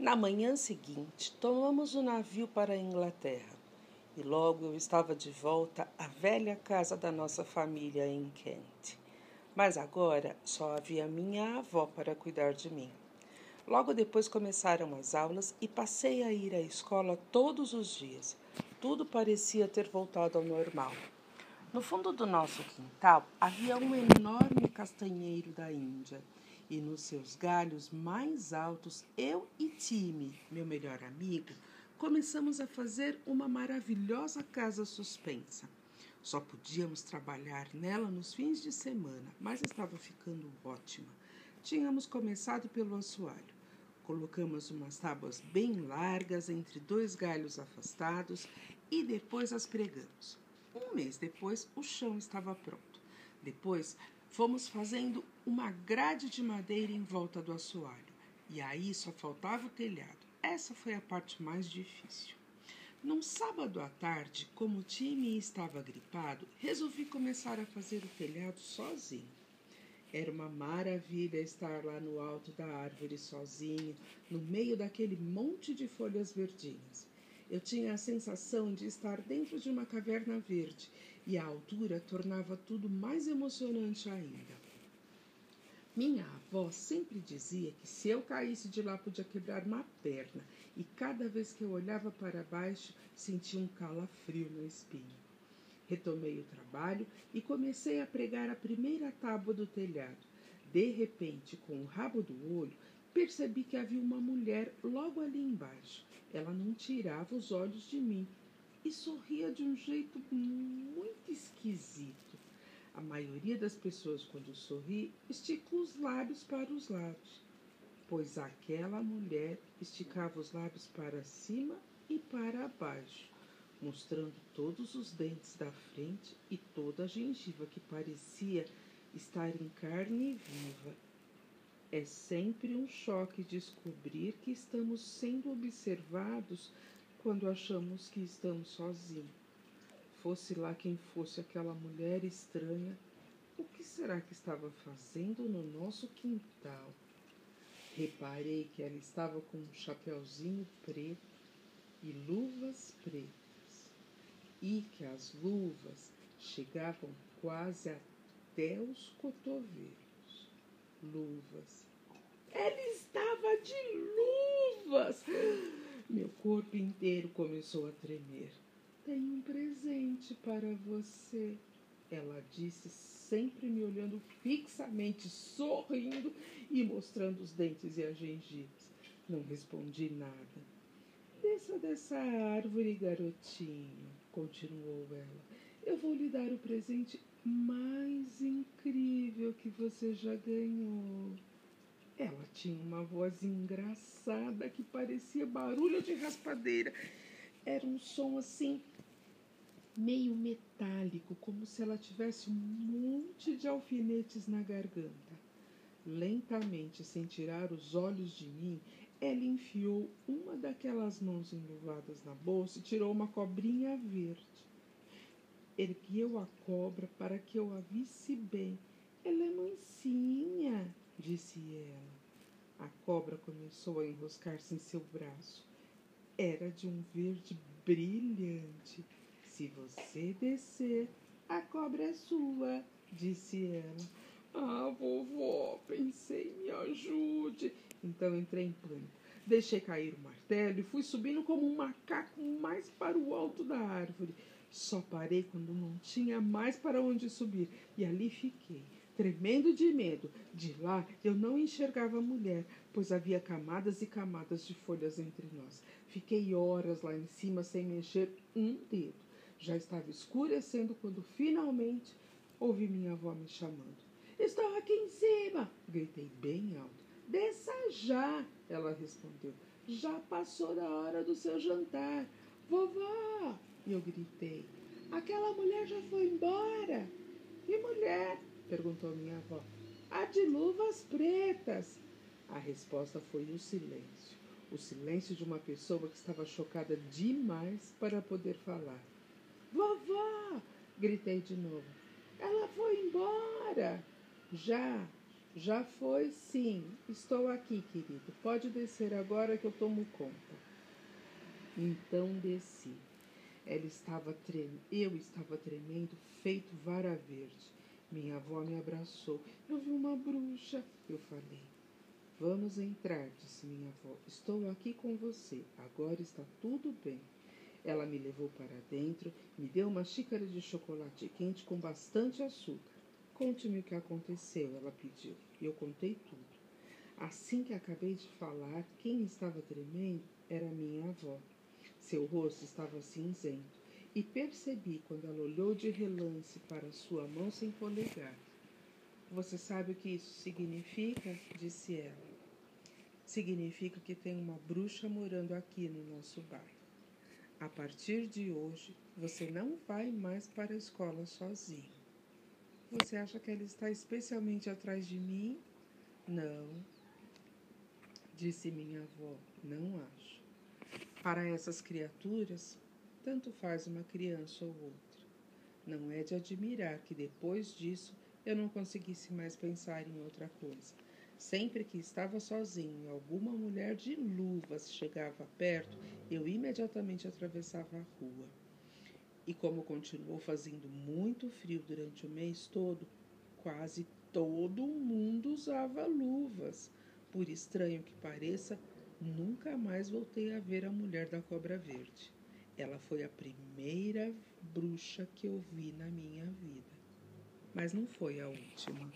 Na manhã seguinte, tomamos o navio para a Inglaterra e logo eu estava de volta à velha casa da nossa família em Kent. Mas agora só havia minha avó para cuidar de mim. Logo depois começaram as aulas e passei a ir à escola todos os dias. Tudo parecia ter voltado ao normal. No fundo do nosso quintal havia um enorme castanheiro da Índia e nos seus galhos mais altos eu e Time, meu melhor amigo, começamos a fazer uma maravilhosa casa suspensa. Só podíamos trabalhar nela nos fins de semana, mas estava ficando ótima. Tínhamos começado pelo assoalho. Colocamos umas tábuas bem largas entre dois galhos afastados e depois as pregamos. Um mês depois, o chão estava pronto. Depois, Fomos fazendo uma grade de madeira em volta do assoalho, e aí só faltava o telhado. Essa foi a parte mais difícil. Num sábado à tarde, como o time estava gripado, resolvi começar a fazer o telhado sozinho. Era uma maravilha estar lá no alto da árvore sozinho, no meio daquele monte de folhas verdinhas. Eu tinha a sensação de estar dentro de uma caverna verde e a altura tornava tudo mais emocionante ainda. Minha avó sempre dizia que se eu caísse de lá podia quebrar uma perna, e cada vez que eu olhava para baixo sentia um calafrio na espinha. Retomei o trabalho e comecei a pregar a primeira tábua do telhado. De repente, com o rabo do olho, percebi que havia uma mulher logo ali embaixo. Ela não tirava os olhos de mim e sorria de um jeito muito esquisito. A maioria das pessoas, quando sorri, estica os lábios para os lados, pois aquela mulher esticava os lábios para cima e para baixo, mostrando todos os dentes da frente e toda a gengiva que parecia estar em carne viva. É sempre um choque descobrir que estamos sendo observados quando achamos que estamos sozinhos. Fosse lá quem fosse aquela mulher estranha, o que será que estava fazendo no nosso quintal? Reparei que ela estava com um chapeuzinho preto e luvas pretas, e que as luvas chegavam quase até os cotovelos luvas. Ela estava de luvas! Meu corpo inteiro começou a tremer. Tenho um presente para você, ela disse, sempre me olhando fixamente, sorrindo e mostrando os dentes e as gengivas. Não respondi nada. Desça dessa árvore, garotinho, continuou ela. Eu vou lhe dar o presente mais incrível que você já ganhou. Ela tinha uma voz engraçada que parecia barulho de raspadeira. Era um som assim, meio metálico, como se ela tivesse um monte de alfinetes na garganta. Lentamente, sem tirar os olhos de mim, ela enfiou uma daquelas mãos enluvadas na bolsa e tirou uma cobrinha verde. Ergueu a cobra para que eu a visse bem. Ela é mansinha, disse ela. A cobra começou a enroscar-se em seu braço. Era de um verde brilhante. Se você descer, a cobra é sua, disse ela. Ah, vovó, pensei, me ajude. Então entrei em pânico. Deixei cair o martelo e fui subindo como um macaco mais para o alto da árvore. Só parei quando não tinha mais para onde subir e ali fiquei, tremendo de medo. De lá eu não enxergava a mulher, pois havia camadas e camadas de folhas entre nós. Fiquei horas lá em cima sem mexer um dedo. Já estava escurecendo quando finalmente ouvi minha avó me chamando. Estou aqui em cima! Gritei bem alto. Desça já! Ela respondeu. Já passou da hora do seu jantar. Vovó! E eu gritei: Aquela mulher já foi embora. Que mulher? perguntou minha avó. A de luvas pretas. A resposta foi o silêncio. O silêncio de uma pessoa que estava chocada demais para poder falar. Vovó! gritei de novo. Ela foi embora. Já. Já foi, sim. Estou aqui, querido. Pode descer agora que eu tomo conta. Então desci. Ela estava trem... Eu estava tremendo, feito vara verde. Minha avó me abraçou. Eu vi uma bruxa. Eu falei. Vamos entrar, disse minha avó. Estou aqui com você. Agora está tudo bem. Ela me levou para dentro, me deu uma xícara de chocolate quente com bastante açúcar. Conte-me o que aconteceu, ela pediu, e eu contei tudo. Assim que acabei de falar, quem estava tremendo era minha avó. Seu rosto estava cinzento, e percebi quando ela olhou de relance para sua mão sem polegar. Você sabe o que isso significa? disse ela. Significa que tem uma bruxa morando aqui no nosso bairro. A partir de hoje, você não vai mais para a escola sozinho. Você acha que ela está especialmente atrás de mim? Não, disse minha avó, não acho. Para essas criaturas, tanto faz uma criança ou outra. Não é de admirar que depois disso eu não conseguisse mais pensar em outra coisa. Sempre que estava sozinho alguma mulher de luvas chegava perto, eu imediatamente atravessava a rua. E como continuou fazendo muito frio durante o mês todo, quase todo mundo usava luvas. Por estranho que pareça, nunca mais voltei a ver a mulher da cobra verde. Ela foi a primeira bruxa que eu vi na minha vida. Mas não foi a última.